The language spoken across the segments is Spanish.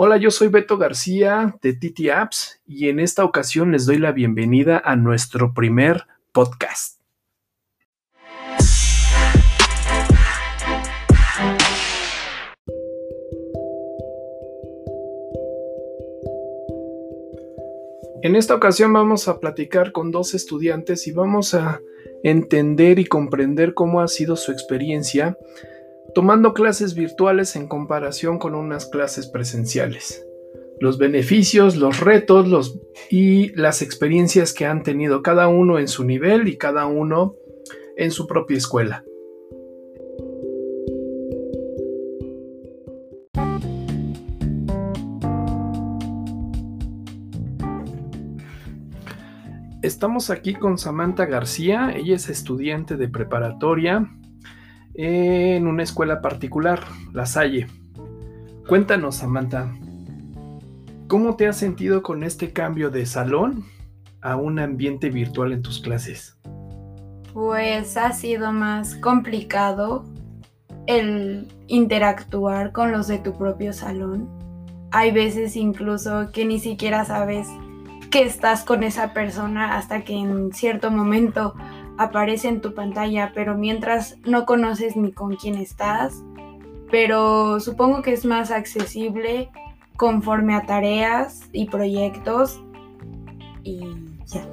Hola, yo soy Beto García de Titi Apps y en esta ocasión les doy la bienvenida a nuestro primer podcast. En esta ocasión vamos a platicar con dos estudiantes y vamos a entender y comprender cómo ha sido su experiencia tomando clases virtuales en comparación con unas clases presenciales. Los beneficios, los retos los, y las experiencias que han tenido cada uno en su nivel y cada uno en su propia escuela. Estamos aquí con Samantha García, ella es estudiante de preparatoria en una escuela particular, La Salle. Cuéntanos, Samantha, ¿cómo te has sentido con este cambio de salón a un ambiente virtual en tus clases? Pues ha sido más complicado el interactuar con los de tu propio salón. Hay veces incluso que ni siquiera sabes que estás con esa persona hasta que en cierto momento aparece en tu pantalla, pero mientras no conoces ni con quién estás, pero supongo que es más accesible conforme a tareas y proyectos y ya.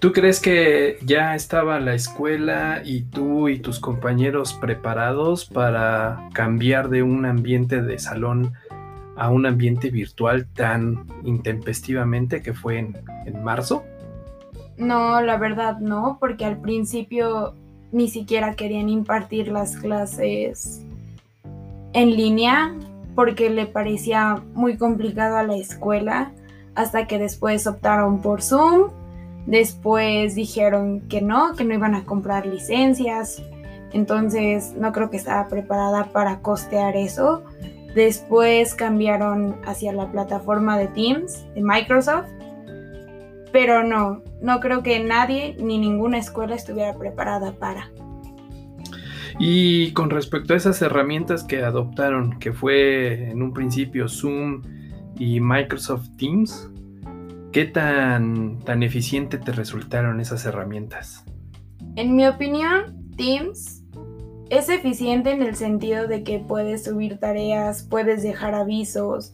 ¿Tú crees que ya estaba la escuela y tú y tus compañeros preparados para cambiar de un ambiente de salón a un ambiente virtual tan intempestivamente que fue en, en marzo? No, la verdad no, porque al principio ni siquiera querían impartir las clases en línea porque le parecía muy complicado a la escuela hasta que después optaron por Zoom, después dijeron que no, que no iban a comprar licencias, entonces no creo que estaba preparada para costear eso. Después cambiaron hacia la plataforma de Teams de Microsoft pero no, no creo que nadie ni ninguna escuela estuviera preparada para. Y con respecto a esas herramientas que adoptaron, que fue en un principio Zoom y Microsoft Teams, ¿qué tan, tan eficiente te resultaron esas herramientas? En mi opinión, Teams es eficiente en el sentido de que puedes subir tareas, puedes dejar avisos,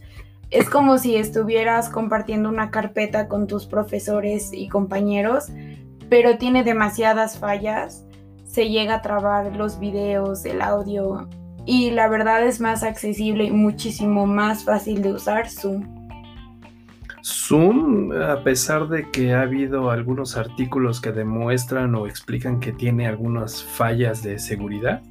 es como si estuvieras compartiendo una carpeta con tus profesores y compañeros, pero tiene demasiadas fallas, se llega a trabar los videos, el audio y la verdad es más accesible y muchísimo más fácil de usar Zoom. Zoom, a pesar de que ha habido algunos artículos que demuestran o explican que tiene algunas fallas de seguridad,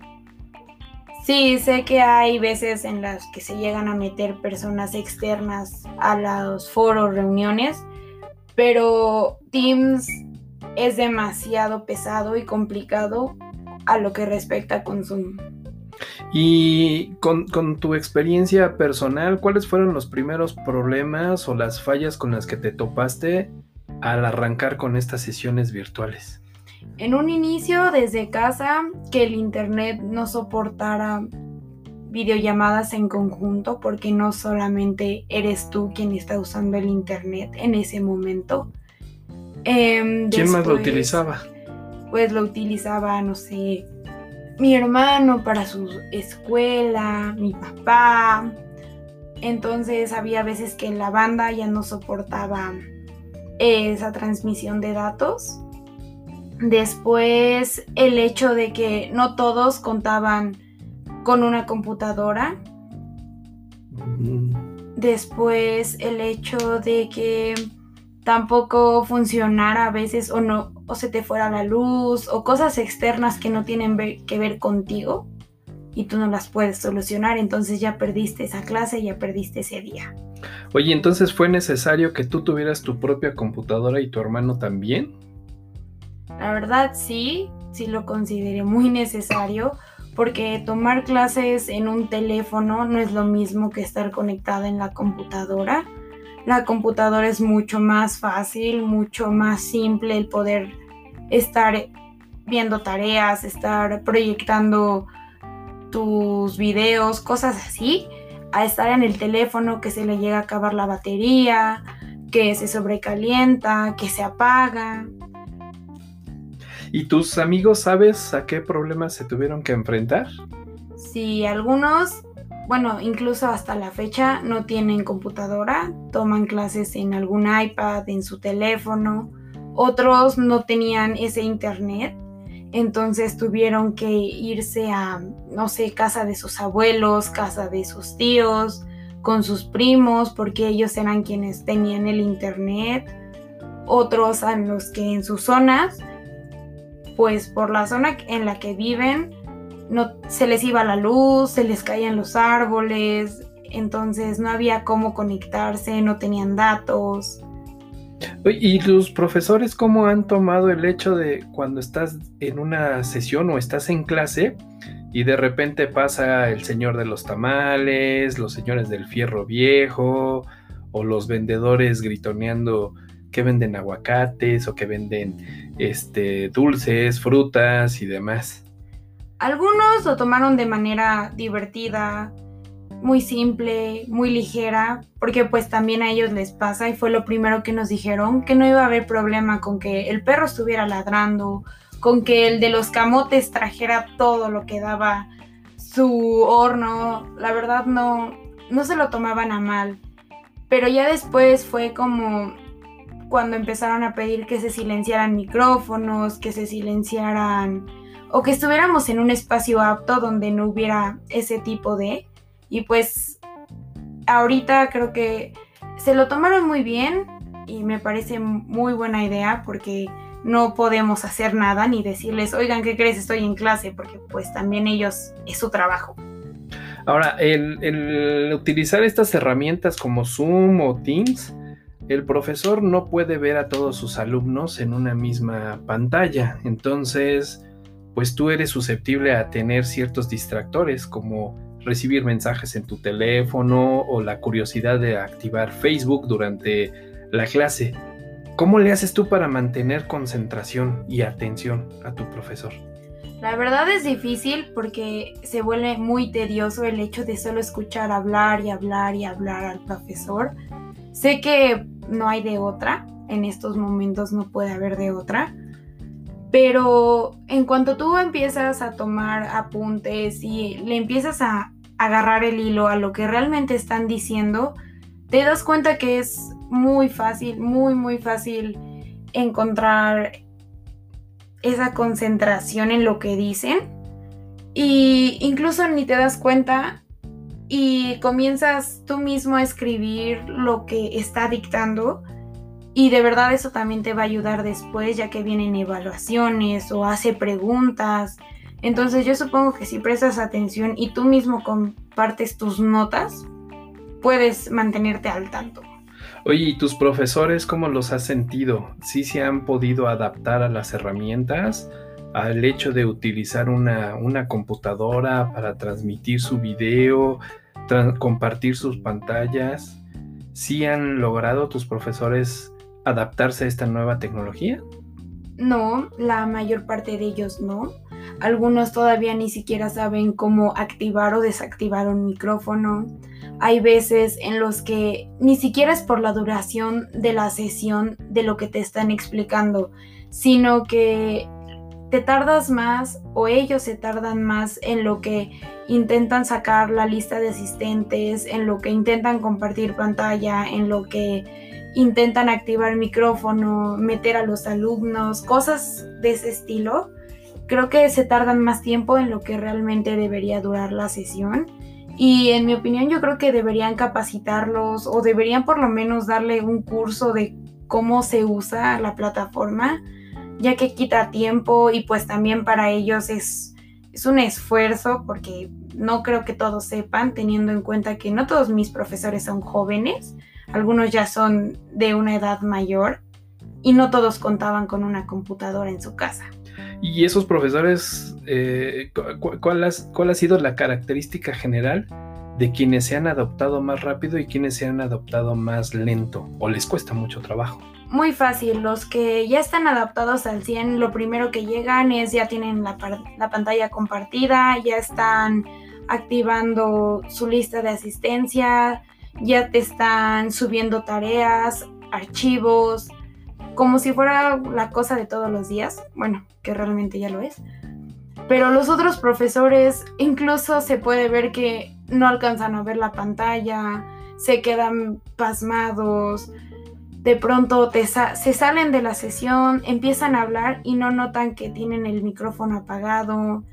Sí, sé que hay veces en las que se llegan a meter personas externas a los foros, reuniones, pero Teams es demasiado pesado y complicado a lo que respecta con Zoom. Y con, tu experiencia personal, ¿cuáles fueron los primeros problemas o las fallas con las que te topaste al arrancar con estas sesiones virtuales? En un inicio, desde casa, que el internet no soportara videollamadas en conjunto porque no solamente eres tú quien está usando el internet en ese momento. Em, ¿Quién más lo utilizaba? Pues lo utilizaba, no sé, mi hermano para su escuela, mi papá. Entonces había veces que la banda ya no soportaba esa transmisión de datos Después el hecho de que no todos contaban con una computadora. Después el hecho de que tampoco funcionara a veces o no o se te fuera la luz o cosas externas que no tienen que ver contigo y tú no las puedes solucionar, entonces ya perdiste esa clase, ya perdiste ese día. Oye, entonces fue necesario que tú tuvieras tu propia computadora y tu hermano también? La verdad sí, sí lo consideré muy necesario porque tomar clases en un teléfono no es lo mismo que estar conectada en la computadora. La computadora es mucho más fácil, mucho más simple el poder estar viendo tareas, estar proyectando tus videos, cosas así, a estar en el teléfono que se le llega a acabar la batería, que se sobrecalienta, que se apaga. ¿Y tus amigos sabes a qué problemas se tuvieron que enfrentar? Sí, algunos, bueno, incluso hasta la fecha no tienen computadora, toman clases en algún iPad, en su teléfono. Otros no tenían ese internet, entonces tuvieron que irse a, no sé, casa de sus abuelos, casa de sus tíos, con sus primos, porque ellos eran quienes tenían el internet. Otros a los que en sus zonas pues por la zona en la que viven no se les iba la luz, se les caían los árboles, entonces no había cómo conectarse, no tenían datos. ¿Y los profesores cómo han tomado el hecho de cuando estás en una sesión o estás en clase y de repente pasa el señor de los tamales, los señores del fierro viejo o los vendedores gritoneando que venden aguacates o que venden este, dulces, frutas y demás. Algunos lo tomaron de manera divertida, muy simple, muy ligera, porque pues también a ellos les pasa y fue lo primero que nos dijeron, que no iba a haber problema con que el perro estuviera ladrando, con que el de los camotes trajera todo lo que daba su horno, la verdad no, no se lo tomaban a mal. Pero ya después fue como cuando empezaron a pedir que se silenciaran micrófonos, que se silenciaran o que estuviéramos en un espacio apto donde no hubiera ese tipo de... Y pues ahorita creo que se lo tomaron muy bien y me parece muy buena idea porque no podemos hacer nada ni decirles, oigan, ¿qué crees? Estoy en clase, porque pues también ellos es su trabajo. Ahora, el, el utilizar estas herramientas como Zoom o Teams, el profesor no puede ver a todos sus alumnos en una misma pantalla, entonces pues tú eres susceptible a tener ciertos distractores como recibir mensajes en tu teléfono o la curiosidad de activar Facebook durante la clase. ¿Cómo le haces tú para mantener concentración y atención a tu profesor? La verdad es difícil porque se vuelve muy tedioso el hecho de solo escuchar hablar y hablar y hablar al profesor. Sé que no hay de otra, en estos momentos no puede haber de otra, pero en cuanto tú empiezas a tomar apuntes y le empiezas a agarrar el hilo a lo que realmente están diciendo, te das cuenta que es muy fácil, muy, muy fácil encontrar esa concentración en lo que dicen. Y incluso ni te das cuenta y comienzas tú mismo a escribir lo que está dictando y de verdad eso también te va a ayudar después ya que vienen evaluaciones o hace preguntas. Entonces yo supongo que si prestas atención y tú mismo compartes tus notas, puedes mantenerte al tanto. Oye, ¿y tus profesores cómo los has sentido? ¿Sí se han podido adaptar a las herramientas? Al hecho de utilizar una, computadora para transmitir su video, compartir sus pantallas. ¿Sí han logrado tus profesores adaptarse a esta nueva tecnología? No, la mayor parte de ellos no. Algunos todavía ni siquiera saben cómo activar o desactivar un micrófono. Hay veces en los que ni siquiera es por la duración de la sesión de lo que te están explicando, sino que te tardas más o ellos se tardan más en lo que intentan sacar la lista de asistentes, en lo que intentan compartir pantalla, en lo que intentan activar micrófono, meter a los alumnos, cosas de ese estilo. Creo que se tardan más tiempo en lo que realmente debería durar la sesión. Y en mi opinión yo creo que deberían capacitarlos o deberían por lo menos darle un curso de cómo se usa la plataforma ya que quita tiempo y pues también para ellos es, es un esfuerzo porque no creo que todos sepan, teniendo en cuenta que no todos mis profesores son jóvenes, algunos ya son de una edad mayor y no todos contaban con una computadora en su casa. ¿Y esos profesores, eh, ¿cuál, ¿cuál ha sido la característica general de quienes se han adoptado más rápido y quienes se han adoptado más lento o les cuesta mucho trabajo? Muy fácil. Los que ya están adaptados al 100, lo primero que llegan es ya tienen la, pantalla compartida, ya están activando su lista de asistencia, ya te están subiendo tareas, archivos, como si fuera la cosa de todos los días, bueno, que realmente ya lo es. Pero los otros profesores incluso se puede ver que no alcanzan a ver la pantalla, se quedan pasmados, de pronto se salen de la sesión, empiezan a hablar y no notan que tienen el micrófono apagado.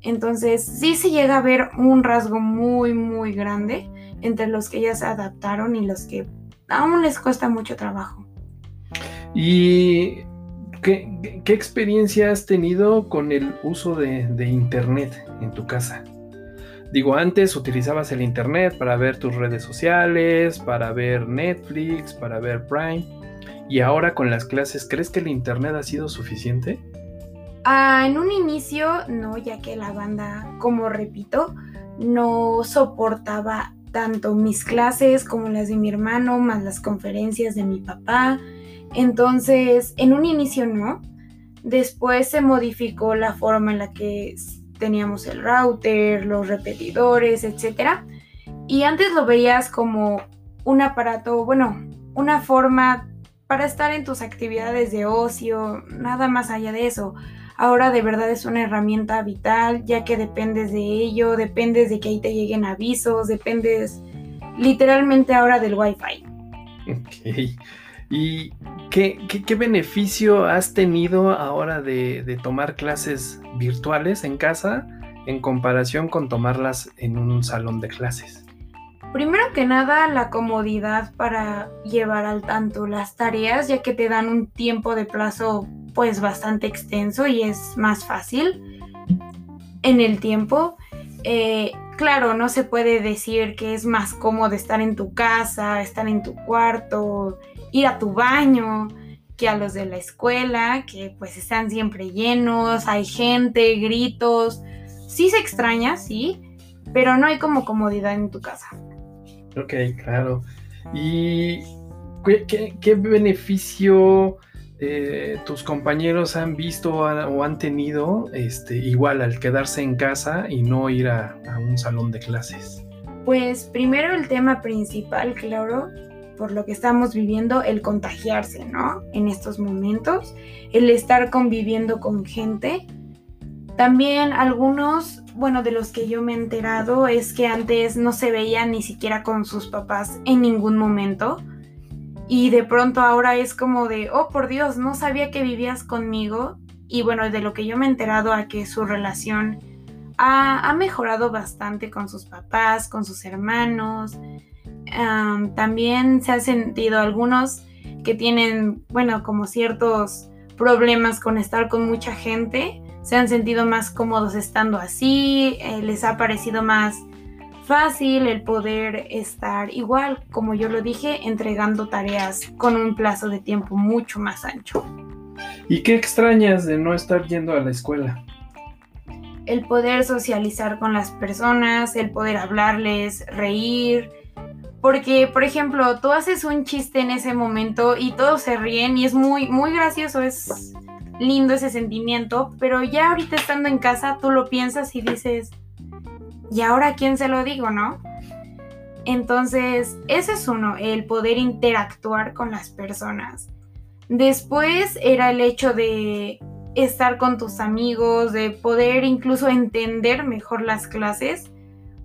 Entonces sí se llega a ver un rasgo muy, muy grande entre los que ya se adaptaron y los que aún les cuesta mucho trabajo. ¿Y qué, experiencia has tenido con el uso de, Internet en tu casa? Digo, antes utilizabas el Internet para ver tus redes sociales, para ver Netflix, para ver Prime. Y ahora con las clases, ¿crees que el Internet ha sido suficiente? Ah, en un inicio, no, ya que la banda, como repito, no soportaba tanto mis clases como las de mi hermano, más las conferencias de mi papá. Entonces, en un inicio no. Después se modificó la forma en la que teníamos el router, los repetidores, etc. Y antes lo veías como un aparato, bueno, una forma para estar en tus actividades de ocio, nada más allá de eso. Ahora de verdad es una herramienta vital, ya que dependes de ello, dependes de que ahí te lleguen avisos, dependes literalmente ahora del Wi-Fi. ¿Y qué, beneficio has tenido ahora de, tomar clases virtuales en casa en comparación con tomarlas en un salón de clases? Primero que nada, la comodidad para llevar al tanto las tareas, ya que te dan un tiempo de plazo pues bastante extenso y es más fácil en el tiempo. Eh, claro, no se puede decir que es más cómodo estar en tu casa, estar en tu cuarto, ir a tu baño, que a los de la escuela, que pues están siempre llenos, hay gente, gritos. Sí se extraña, sí, pero no hay como comodidad en tu casa. Ok, claro. ¿Y qué, beneficio eh, tus compañeros han visto o han tenido este, igual al quedarse en casa y no ir a un salón de clases? Pues primero el tema principal, claro, por lo que estamos viviendo, el contagiarse, ¿no? En estos momentos, el estar conviviendo con gente. También algunos, bueno, de los que yo me he enterado es que antes no se veían ni siquiera con sus papás en ningún momento. Y de pronto ahora es como de, oh por Dios, no sabía que vivías conmigo. Y bueno, de lo que yo me he enterado a que su relación ha, ha mejorado bastante con sus papás, con sus hermanos también se han sentido algunos que tienen, bueno, como ciertos problemas con estar con mucha gente, se han sentido más cómodos estando así, eh, les ha parecido más fácil el poder estar igual, como yo lo dije, entregando tareas con un plazo de tiempo mucho más ancho. ¿Y qué extrañas de no estar yendo a la escuela? El poder socializar con las personas, el poder hablarles, reír, porque, por ejemplo, tú haces un chiste en ese momento y todos se ríen y es muy, muy gracioso, es lindo ese sentimiento, pero ya ahorita estando en casa tú lo piensas y dices, ¿y ahora quién se lo digo, no? Entonces, ese es uno, el poder interactuar con las personas. Después era el hecho de estar con tus amigos, de poder incluso entender mejor las clases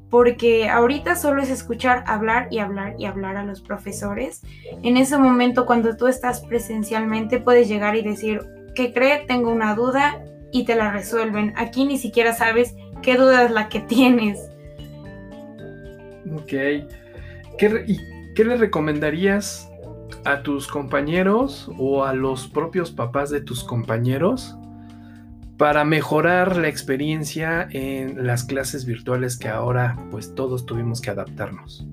porque ahorita solo es escuchar hablar y hablar y hablar a los profesores. En ese momento, cuando tú estás presencialmente, puedes llegar y decir, ¿qué cree? Tengo una duda y te la resuelven. Aquí ni siquiera sabes qué duda es la que tienes. Ok. ¿Qué, y ¿Qué le recomendarías a tus compañeros o a los propios papás de tus compañeros para mejorar la experiencia en las clases virtuales que ahora pues todos tuvimos que adaptarnos?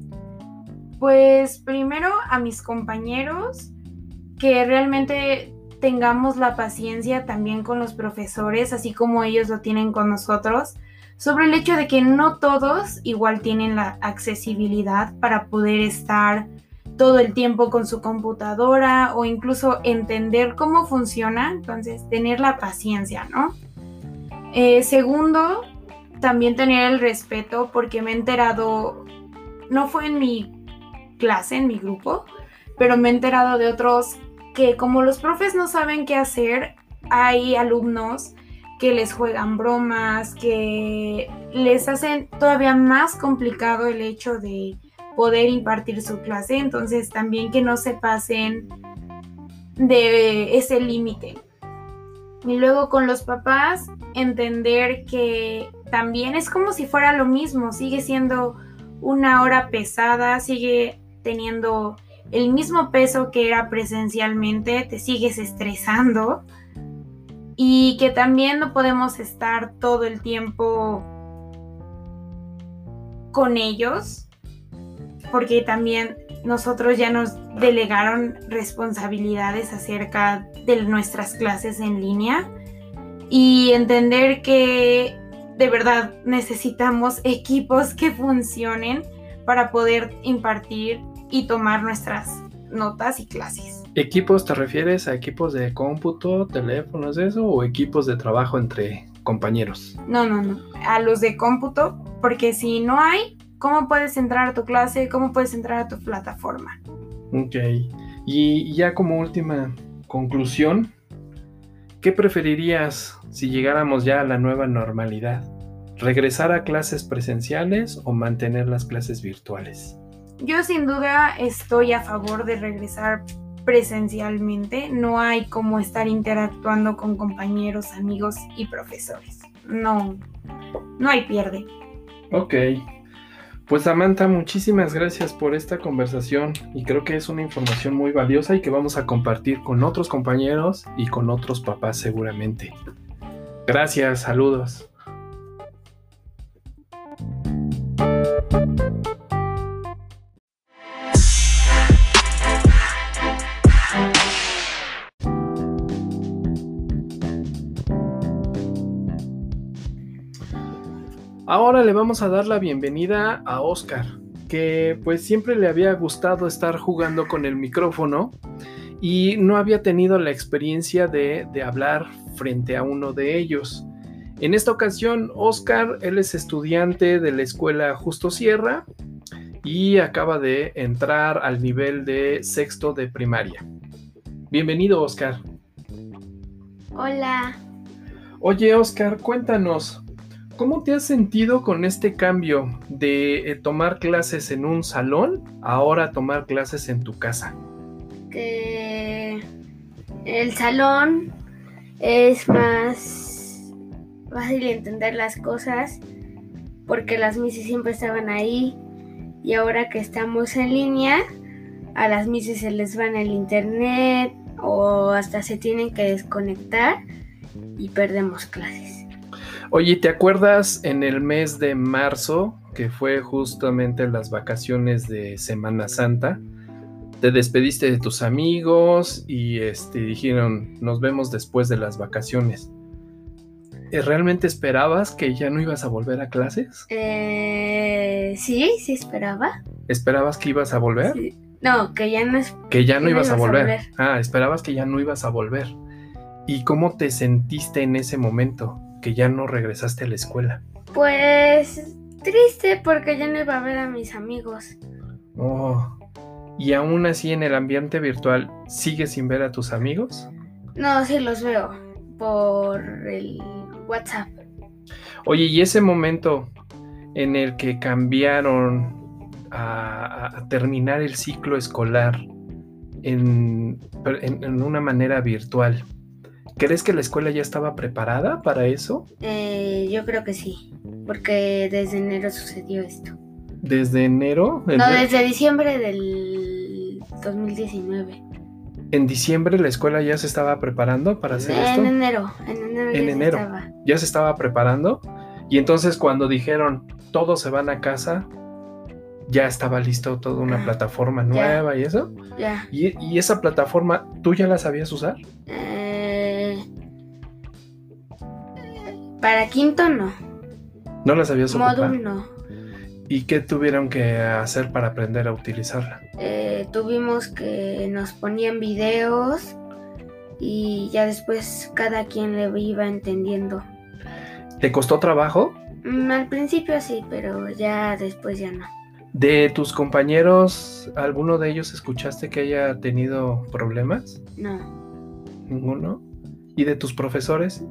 Pues primero a mis compañeros que realmente tengamos la paciencia también con los profesores, así como ellos lo tienen con nosotros, sobre el hecho de que no todos igual tienen la accesibilidad para poder estar todo el tiempo con su computadora o incluso entender cómo funciona, entonces tener la paciencia, ¿no? Eh, segundo, también tener el respeto porque me he enterado, no fue en mi clase, en mi grupo, pero me he enterado de otros que como los profes no saben qué hacer, hay alumnos que les juegan bromas, que les hacen todavía más complicado el hecho de poder impartir su clase, entonces también que no se pasen de ese límite. Y luego con los papás, entender que también es como si fuera lo mismo, sigue siendo una hora pesada, sigue teniendo el mismo peso que era presencialmente, te sigues estresando y que también no podemos estar todo el tiempo con ellos, porque también nosotros ya nos delegaron responsabilidades acerca de nuestras clases en línea y entender que de verdad necesitamos equipos que funcionen para poder impartir y tomar nuestras notas y clases. ¿Equipos te refieres a equipos de cómputo, teléfonos, eso o equipos de trabajo entre compañeros? No, no, no, a los de cómputo, porque si no hay, ¿cómo puedes entrar a tu clase? ¿Cómo puedes entrar a tu plataforma? Ok, y ya como última conclusión, ¿qué preferirías si llegáramos ya a la nueva normalidad? ¿Regresar a clases presenciales o mantener las clases virtuales? Yo sin duda estoy a favor de regresar presencialmente. No hay como estar interactuando con compañeros, amigos y profesores. No, no hay pierde. Ok. Pues Samantha, muchísimas gracias por esta conversación y creo que es una información muy valiosa y que vamos a compartir con otros compañeros y con otros papás seguramente. Gracias, saludos. Ahora le vamos a dar la bienvenida a Oscar, que pues siempre le había gustado estar jugando con el micrófono y no había tenido la experiencia de, hablar frente a uno de ellos. En esta ocasión, Oscar, él es estudiante de la escuela Justo Sierra y acaba de entrar al nivel de sexto de primaria. Bienvenido, Oscar. Hola. Oye, Oscar, cuéntanos, ¿Cómo te has sentido con este cambio de eh, tomar clases en un salón ahora tomar clases en tu casa? Que el salón es más fácil entender las cosas porque las mises siempre estaban ahí y ahora que estamos en línea a las mises se les va en el internet o hasta se tienen que desconectar y perdemos clases. Oye, ¿te acuerdas en el mes de marzo, que fue justamente las vacaciones de Semana Santa? Te despediste de tus amigos y este, dijeron, nos vemos después de las vacaciones. ¿Eh, ¿Realmente esperabas que ya no ibas a volver a clases? Eh, sí, sí esperaba. ¿Esperabas que ibas a volver? No, que ya no. Que ya no, ibas, a, volver. a volver. Ah, esperabas que ya no ibas a volver. ¿Y cómo te sentiste en ese momento? Que ya no regresaste a la escuela? Pues triste porque ya no iba a ver a mis amigos. Oh. ¿Y aún así en el ambiente virtual sigues sin ver a tus amigos? No, sí los veo por el WhatsApp. Oye, ¿y ese momento en el que cambiaron a, terminar el ciclo escolar en, en, una manera virtual, ¿Crees que la escuela ya estaba preparada para eso? Eh, yo creo que sí, porque desde enero sucedió esto. ¿Desde enero? No, desde diciembre del 2019. ¿En diciembre la escuela ya se estaba preparando para hacer esto? En enero, en enero. En ya enero. Se estaba. Ya se estaba preparando. Y entonces cuando dijeron todos se van a casa, ya estaba listo toda una ah, plataforma nueva y eso. Ya. ¿Y, ¿Y, esa plataforma, tú ya la sabías usar? Eh, Para quinto no. ¿No la sabías ocupar? Módulo no. ¿Y qué tuvieron que hacer para aprender a utilizarla? Eh, tuvimos que nos ponían videos y ya después cada quien le iba entendiendo. ¿Te costó trabajo Mm, al principio sí, pero ya después ya no. ¿De tus compañeros, alguno de ellos escuchaste que haya tenido problemas? No. ¿Ninguno? ¿Y de tus profesores?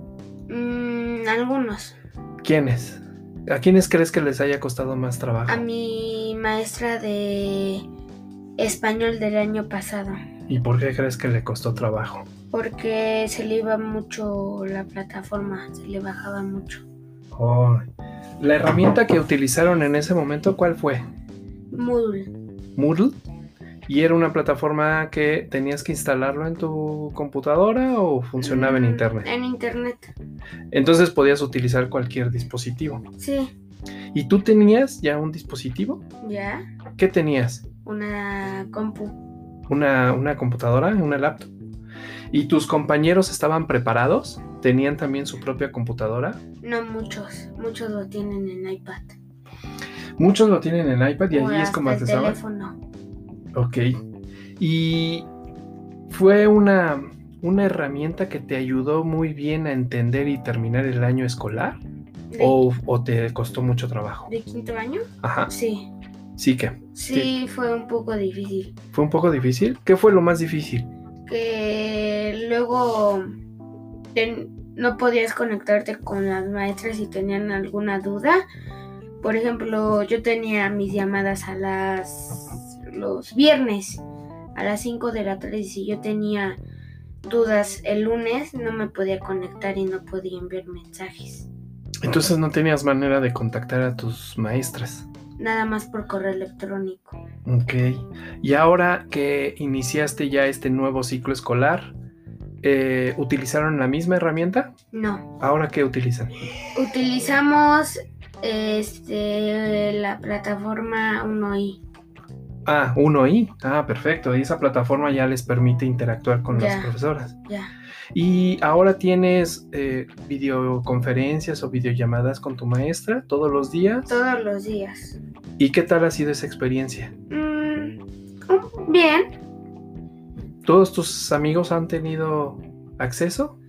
Algunos. ¿Quiénes? ¿A quiénes crees que les haya costado más trabajo? A mi maestra de español del año pasado. ¿Y por qué crees que le costó trabajo? Porque se le iba mucho la plataforma, se le bajaba mucho. Oh, ¿La herramienta que utilizaron en ese momento cuál fue? Moodle. Moodle. ¿Y era una plataforma que tenías que instalarlo en tu computadora o funcionaba en Mm, internet? En internet. Entonces podías utilizar cualquier dispositivo. Sí, ¿Y tú tenías ya un dispositivo? ya. ¿Qué tenías? Una compu. ¿Una, una computadora? ¿Una laptop? ¿Y tus compañeros estaban preparados? ¿Tenían también su propia computadora? No muchos. Muchos lo tienen en iPad. Muchos lo tienen en iPad y o allí es como el teléfono. Ok. ¿Y fue una, una herramienta que te ayudó muy bien a entender y terminar el año escolar? ¿De, ¿O, o te costó mucho trabajo? de quinto año? Ajá. Sí. Sí que. Sí, fue un poco difícil. ¿Fue un poco difícil? ¿Qué fue lo más difícil? Que luego ten- no podías conectarte con las maestras si tenían alguna duda. Por ejemplo, yo tenía mis llamadas a las los viernes a las 5 de la tarde y si yo tenía dudas el lunes no me podía conectar y no podía enviar mensajes. Entonces no tenías manera de contactar a tus maestras. Nada más por correo electrónico. Ok. Y ahora que iniciaste ya este nuevo ciclo escolar, eh, ¿utilizaron la misma herramienta? No. ¿Ahora qué utilizan? Utilizamos este la plataforma 1i. Ah, 1i. Ah, perfecto. Y esa plataforma ya les permite interactuar con las profesoras. Ya. ¿Y ahora tienes eh, videoconferencias o videollamadas con tu maestra todos los días? Todos los días. ¿Y qué tal ha sido esa experiencia? Mm, bien. ¿Todos tus amigos han tenido acceso?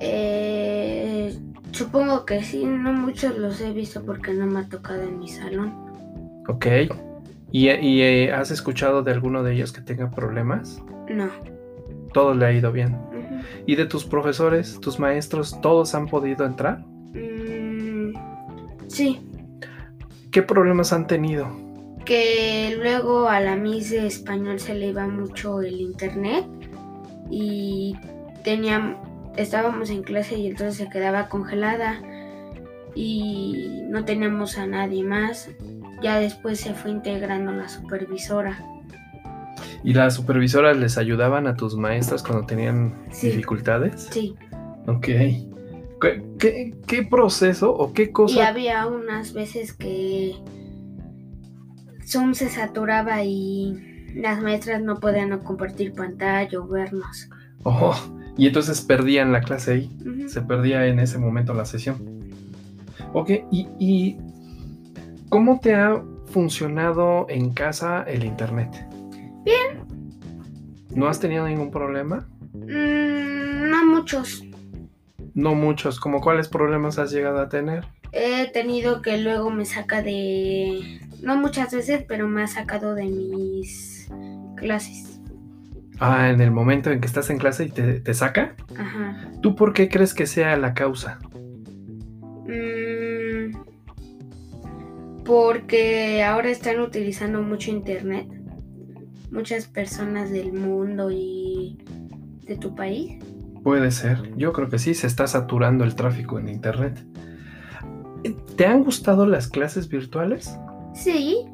Eh, supongo que sí, no muchos los he visto porque no me ha tocado en mi salón. Ok. ¿Y, y, eh, has escuchado de alguno de ellos que tenga problemas? No. Todo le ha ido bien. ¿Y de tus profesores, tus maestros, todos han podido entrar? Mm, sí, ¿Qué problemas han tenido? que luego a la Miss de español se le iba mucho el internet y teníamos, estábamos en clase y entonces se quedaba congelada y no teníamos a nadie más. Ya después se fue integrando la supervisora. ¿Y las supervisoras les ayudaban a tus maestras cuando tenían Sí. dificultades? Sí, Ok. ¿Qué, qué, qué proceso o qué y cosa? había unas veces que Zoom se saturaba y las maestras no podían compartir pantalla o vernos. Oh, y entonces perdían la clase ahí. Se perdía en ese momento la sesión. Ok, y, y ¿cómo te ha funcionado en casa el internet? Bien. ¿No has tenido ningún problema? Mm, no muchos. No muchos. ¿Como cuáles problemas has llegado a tener? He tenido que luego me saca de... No muchas veces, pero me ha sacado de mis clases. Ah, en el momento en que estás en clase y te, te saca. Ajá. ¿Tú por qué crees que sea la causa? Porque ahora están utilizando mucho internet. Muchas personas del mundo y de tu país. Puede ser. Yo creo que sí, se está saturando el tráfico en internet. ¿Te han gustado las clases virtuales? Sí,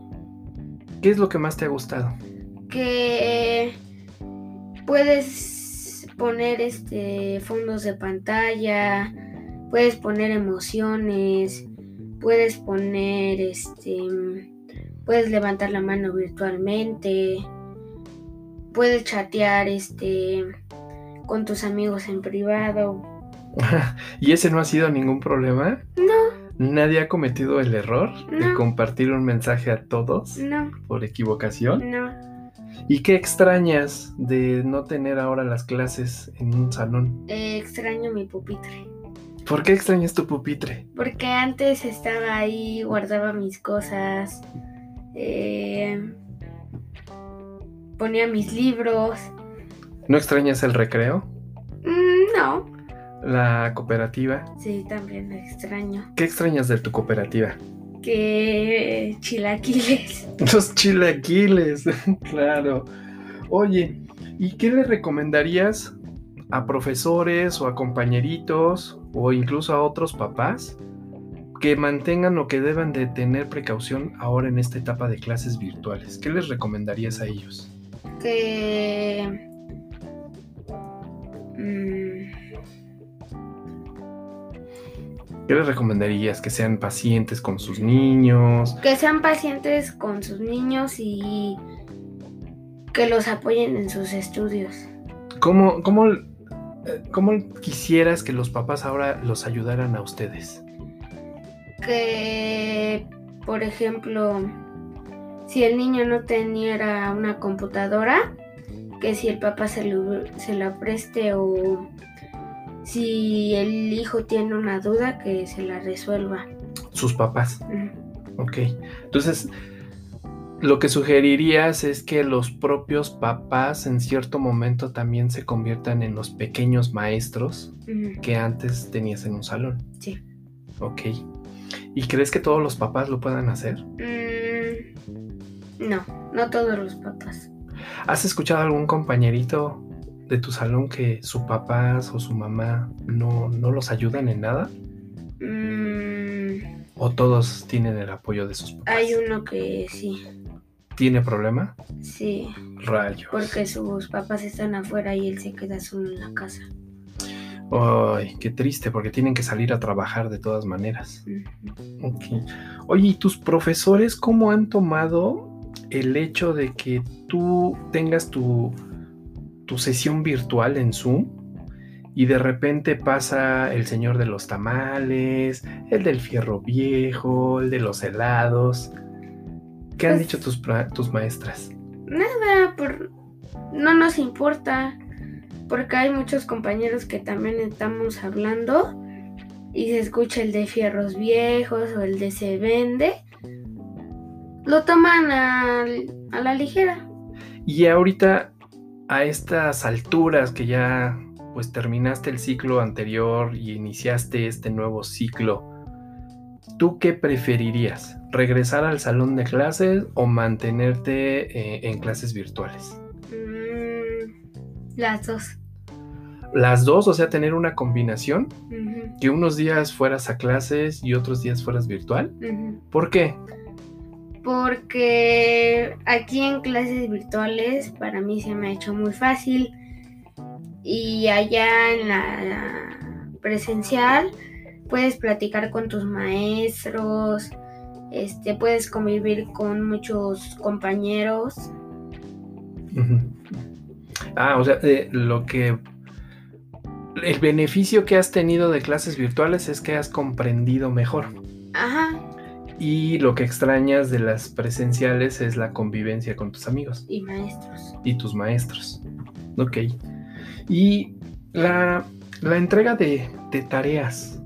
¿Qué es lo que más te ha gustado? que puedes poner este fondos de pantalla, puedes poner emociones, puedes poner este puedes levantar la mano virtualmente, puedes chatear este con tus amigos en privado. ¿Y ese no ha sido ningún problema? No, ¿Nadie ha cometido el error de compartir un mensaje a todos no, por equivocación? no. ¿Y qué extrañas de no tener ahora las clases en un salón? Eh, extraño mi pupitre. ¿Por qué extrañas tu pupitre? Porque antes estaba ahí, guardaba mis cosas, eh, ponía mis libros. ¿No extrañas el recreo? Mm, no, ¿La cooperativa? sí, también lo extraño. ¿Qué extrañas de tu cooperativa? Que chilaquiles. Los chilaquiles, claro. Oye, ¿y qué le recomendarías a profesores o a compañeritos o incluso a otros papás que mantengan o que deban de tener precaución ahora en esta etapa de clases virtuales? ¿Qué les recomendarías a ellos? Que... mm, ¿Qué les recomendarías? Que sean pacientes con sus niños. que sean pacientes con sus niños y que los apoyen en sus estudios. ¿Cómo, cómo, cómo quisieras que los papás ahora los ayudaran a ustedes? Que, por ejemplo, si el niño no teniera una computadora, que si el papá se, lo- se la preste o si el hijo tiene una duda, que se la resuelva. Sus papás. Ok. Entonces, lo que sugerirías es que los propios papás en cierto momento también se conviertan en los pequeños maestros que antes tenías en un salón. Sí. Ok. ¿Y crees que todos los papás lo puedan hacer? Mm, no, no todos los papás. ¿Has escuchado algún compañerito de tu salón que su papá o su mamá no, no los ayudan en nada? Mm, ¿O todos tienen el apoyo de sus papás? hay uno que sí, ¿Tiene problema? sí, Rayos. porque sus papás están afuera y él se queda solo en la casa. Ay, qué triste, porque tienen que salir a trabajar de todas maneras. Ujú. Ok. Oye, ¿y tus profesores cómo han tomado el hecho de que tú tengas tu, tu sesión virtual en Zoom y de repente pasa el señor de los tamales, el del fierro viejo, el de los helados? ¿Qué han Pues- dicho tus, tus maestras? Nada, por... no nos importa, porque hay muchos compañeros que también estamos hablando y se escucha el de fierros viejos o el de se vende. Lo toman al- a la ligera. Y ahorita, a estas alturas que ya pues terminaste el ciclo anterior y iniciaste este nuevo ciclo, ¿tú qué preferirías? ¿Regresar al salón de clases o mantenerte eh, en clases virtuales? Mm, las dos. Las dos, o sea, tener una combinación, que unos días fueras a clases y otros días fueras virtual. ¿Por qué? Porque aquí en clases virtuales para mí se me ha hecho muy fácil y allá en la presencial puedes platicar con tus maestros, este, puedes convivir con muchos compañeros. Ah, o sea, eh, lo que... El beneficio que has tenido de clases virtuales es que has comprendido mejor. Ajá, Y lo que extrañas de las presenciales es la convivencia con tus amigos y maestros. y tus maestros. Ok. Y la, la entrega de, de tareas,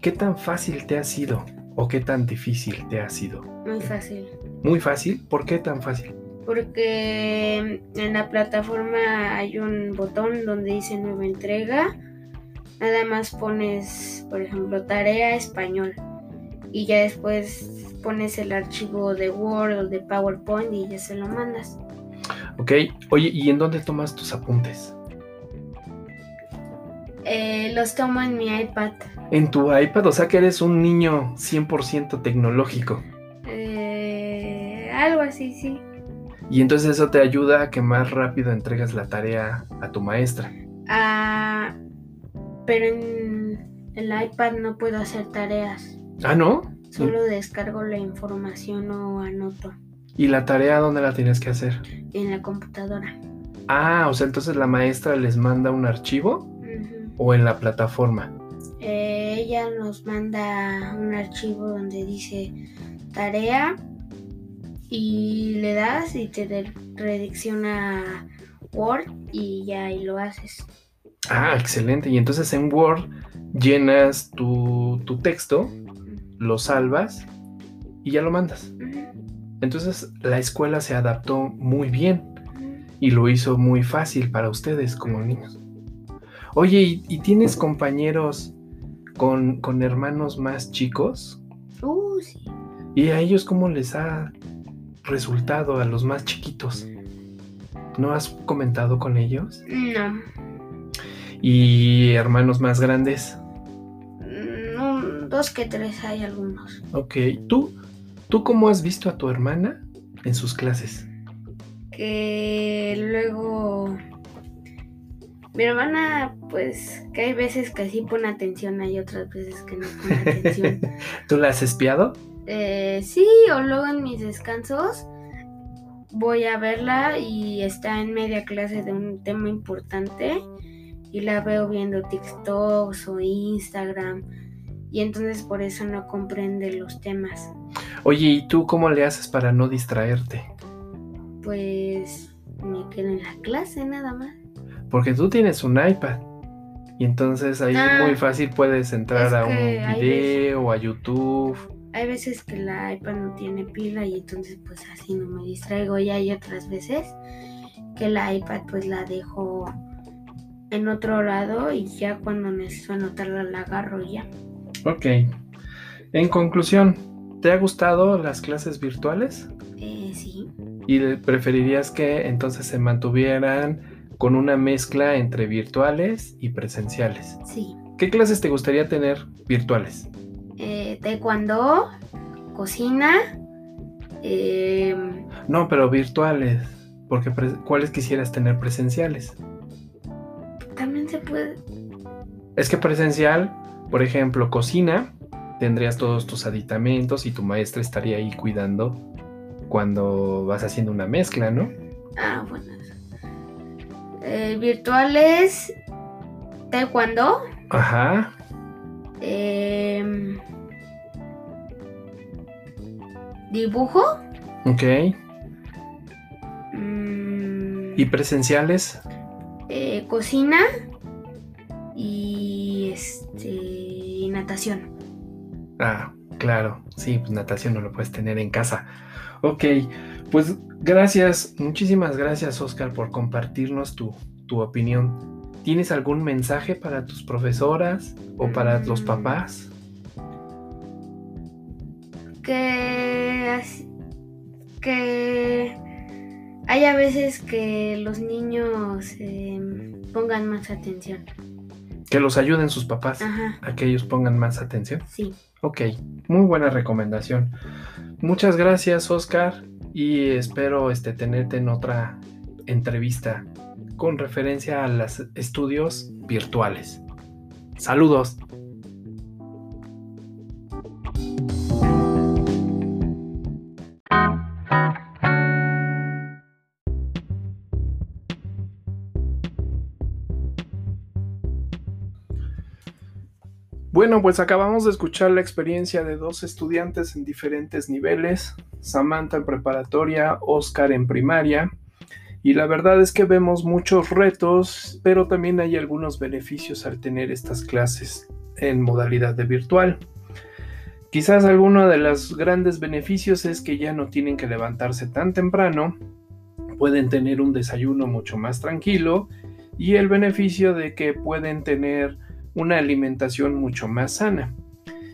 ¿qué tan fácil te ha sido? ¿O qué tan difícil te ha sido? Muy fácil. Muy fácil. ¿Por qué tan fácil? porque en la plataforma hay un botón donde dice nueva entrega. Nada más pones, por ejemplo, tarea español y ya después pones el archivo de Word o de PowerPoint y ya se lo mandas. Ok. Oye, ¿y en dónde tomas tus apuntes? Eh, los tomo en mi iPad. En tu iPad, o sea que eres un niño 100% tecnológico. Eh, algo así, sí. Y entonces eso te ayuda a que más rápido entregas la tarea a tu maestra. Ah, pero en el iPad no puedo hacer tareas. Ah, ¿no? Solo descargo la información o anoto ¿Y la tarea dónde la tienes que hacer? en la computadora. Ah, o sea, entonces la maestra les manda un archivo o en la plataforma. Eh, ella nos manda un archivo donde dice tarea y le das y te redirecciona Word y ya ahí lo haces. Ah, excelente. Y entonces en Word llenas tu, tu texto, lo salvas y ya lo mandas. Entonces la escuela se adaptó muy bien y lo hizo muy fácil para ustedes como niños. Oye, ¿y, tienes compañeros con, con, hermanos más chicos? Uh, sí. ¿Y a ellos cómo les ha resultado a los más chiquitos? ¿No has comentado con ellos? No. ¿Y hermanos más grandes? Mm, dos que tres hay algunos. Ok, ¿tú ¿Tú cómo has visto a tu hermana en sus clases? Que luego... Mi hermana, pues, que hay veces que sí pone atención, hay otras veces que no pone atención. ¿Tú la has espiado? Eh, sí, o luego en mis descansos voy a verla y está en media clase de un tema importante y la veo viendo TikToks o Instagram y entonces por eso no comprende los temas. Oye, ¿y tú cómo le haces para no distraerte? Pues me quedo en la clase nada más. Porque tú tienes un iPad. Y entonces ahí ah, muy fácil puedes entrar a un video o a YouTube. Hay veces que la iPad no tiene pila y entonces pues así no me distraigo. Y hay otras veces que la iPad pues la dejo en otro lado y ya cuando necesito anotarla la agarro ya. Ok. En conclusión, ¿te ha gustado las clases virtuales? Eh, sí. ¿Y preferirías que entonces se mantuvieran con una mezcla entre virtuales y presenciales? Sí. ¿Qué clases te gustaría tener virtuales? Eh, taekwondo, cocina. Eh... No, pero virtuales. Porque ¿cuáles quisieras tener presenciales? También se puede. Es que presencial por ejemplo, cocina, tendrías todos tus aditamentos y tu maestra estaría ahí cuidando cuando vas haciendo una mezcla, ¿no? Ah, bueno. Eh, virtuales, taekwondo. Ajá. Em, dibujo. Ok. Mm. ¿Y presenciales? Eh, cocina. Y este natación. Ah, claro, sí, pues natación no lo puedes tener en casa. Ok, pues gracias, muchísimas gracias Oscar por compartirnos tu, tu opinión. ¿Tienes algún mensaje para tus profesoras o para los mm. papás? Que, que hay a veces que los niños em, pongan más atención. Que los ayuden sus papás a que ellos pongan más atención. Sí. Ok, muy buena recomendación. Muchas gracias, Oscar, y espero este, tenerte en otra entrevista con referencia a los estudios virtuales. Saludos. Bueno, pues acabamos de escuchar la experiencia de dos estudiantes en diferentes niveles, Samantha en preparatoria, Oscar en primaria, y la verdad es que vemos muchos retos, pero también hay algunos beneficios al tener estas clases en modalidad de virtual. Quizás alguno de los grandes beneficios es que ya no tienen que levantarse tan temprano, pueden tener un desayuno mucho más tranquilo y el beneficio de que pueden tener una alimentación mucho más sana.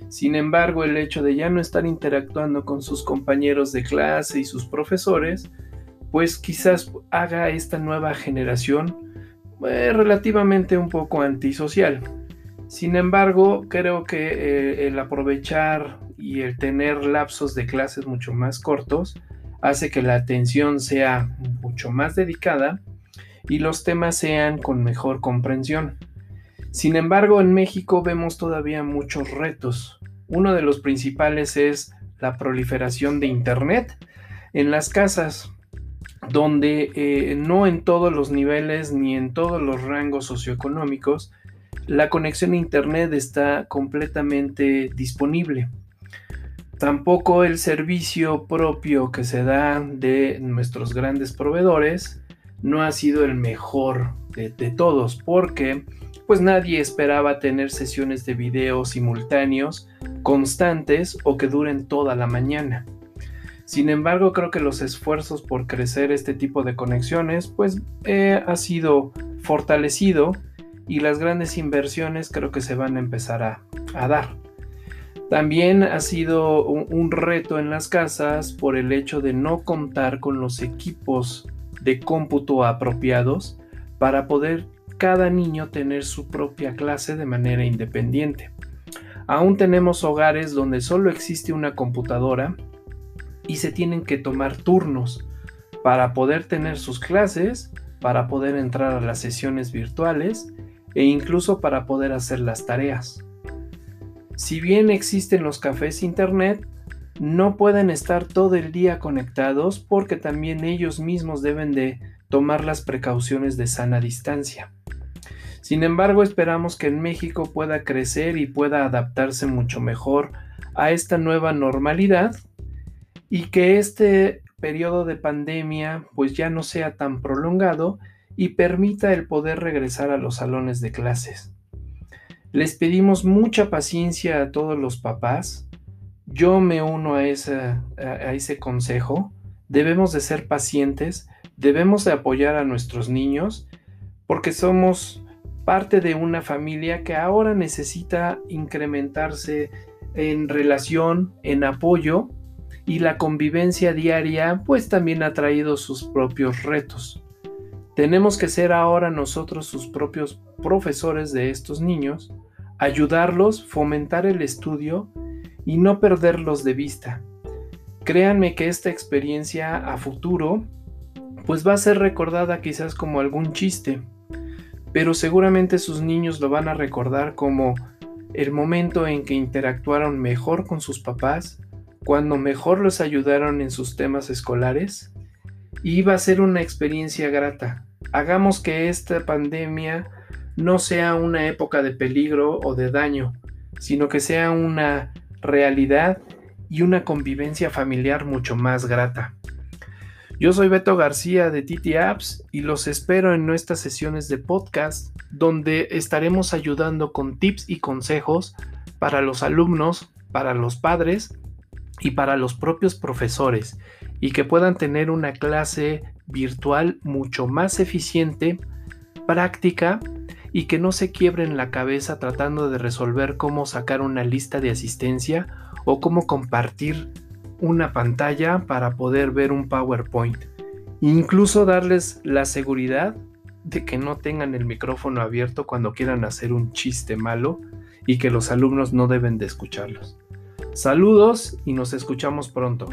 Sin embargo, el hecho de ya no estar interactuando con sus compañeros de clase y sus profesores, pues quizás haga esta nueva generación eh, relativamente un poco antisocial. Sin embargo, creo que eh, el aprovechar y el tener lapsos de clases mucho más cortos hace que la atención sea mucho más dedicada y los temas sean con mejor comprensión. Sin embargo, en México vemos todavía muchos retos. Uno de los principales es la proliferación de Internet en las casas, donde eh, no en todos los niveles ni en todos los rangos socioeconómicos la conexión a Internet está completamente disponible. Tampoco el servicio propio que se da de nuestros grandes proveedores no ha sido el mejor de, de todos porque pues nadie esperaba tener sesiones de video simultáneos constantes o que duren toda la mañana. Sin embargo, creo que los esfuerzos por crecer este tipo de conexiones pues eh, ha sido fortalecido y las grandes inversiones creo que se van a empezar a, dar. También ha sido un, reto en las casas por el hecho de no contar con los equipos de cómputo apropiados para poder cada niño tener su propia clase de manera independiente. Aún tenemos hogares donde solo existe una computadora y se tienen que tomar turnos para poder tener sus clases, para poder entrar a las sesiones virtuales e incluso para poder hacer las tareas. Si bien existen los cafés internet, no pueden estar todo el día conectados porque también ellos mismos deben de tomar las precauciones de sana distancia. Sin embargo, esperamos que en México pueda crecer y pueda adaptarse mucho mejor a esta nueva normalidad y que este periodo de pandemia pues ya no sea tan prolongado y permita el poder regresar a los salones de clases. Les pedimos mucha paciencia a todos los papás. Yo me uno a, a ese consejo. Debemos de ser pacientes, debemos de apoyar a nuestros niños porque somos parte de una familia que ahora necesita incrementarse en relación, en apoyo y la convivencia diaria pues también ha traído sus propios retos. Tenemos que ser ahora nosotros sus propios profesores de estos niños, ayudarlos, fomentar el estudio y no perderlos de vista. Créanme que esta experiencia a futuro pues va a ser recordada quizás como algún chiste, pero seguramente sus niños lo van a recordar como el momento en que interactuaron mejor con sus papás, cuando mejor los ayudaron en sus temas escolares, y va a ser una experiencia grata. Hagamos que esta pandemia no sea una época de peligro o de daño, sino que sea una realidad y una convivencia familiar mucho más grata. Yo soy Beto García de Titi Apps y los espero en nuestras sesiones de podcast donde estaremos ayudando con tips y consejos para los alumnos, para los padres y para los propios profesores y que puedan tener una clase virtual mucho más eficiente, práctica y que no se quiebren la cabeza tratando de resolver cómo sacar una lista de asistencia o cómo compartir una pantalla para poder ver un PowerPoint. Incluso darles la seguridad de que no tengan el micrófono abierto cuando quieran hacer un chiste malo y que los alumnos no deben de escucharlos. Saludos y nos escuchamos pronto.